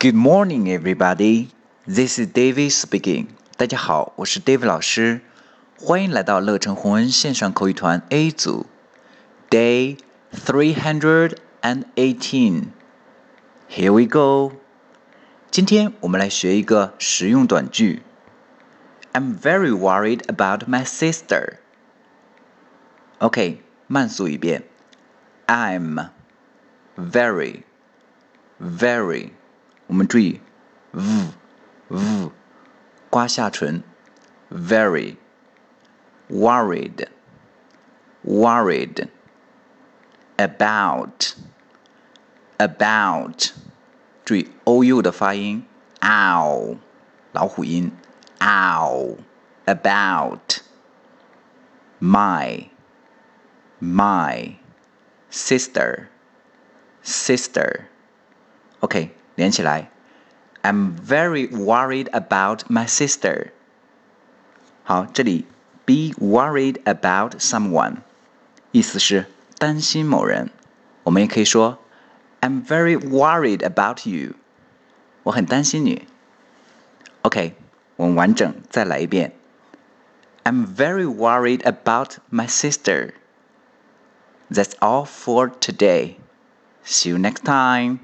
Good morning, everybody. This is David speaking. 大家好，我是 David 老师，欢迎来到乐成宏恩线上口语团 A 组，Day three hundred and eighteen. Here we go. 今天我们来学一个实用短句。I'm very worried about my sister. OK，慢速一遍。I'm very, very 我们注意，v v 刮下唇，very worried worried about about 注意 o u 的发音，ow 老虎音，ow about my my sister sister OK。 连起来，I'm very worried about my sister。好，这里 be worried about someone，意思是担心某人。我们也可以说 I'm very worried about you，我很担心你。OK，我们完整再来一遍。I'm very worried about my sister. That's all for today. See you next time.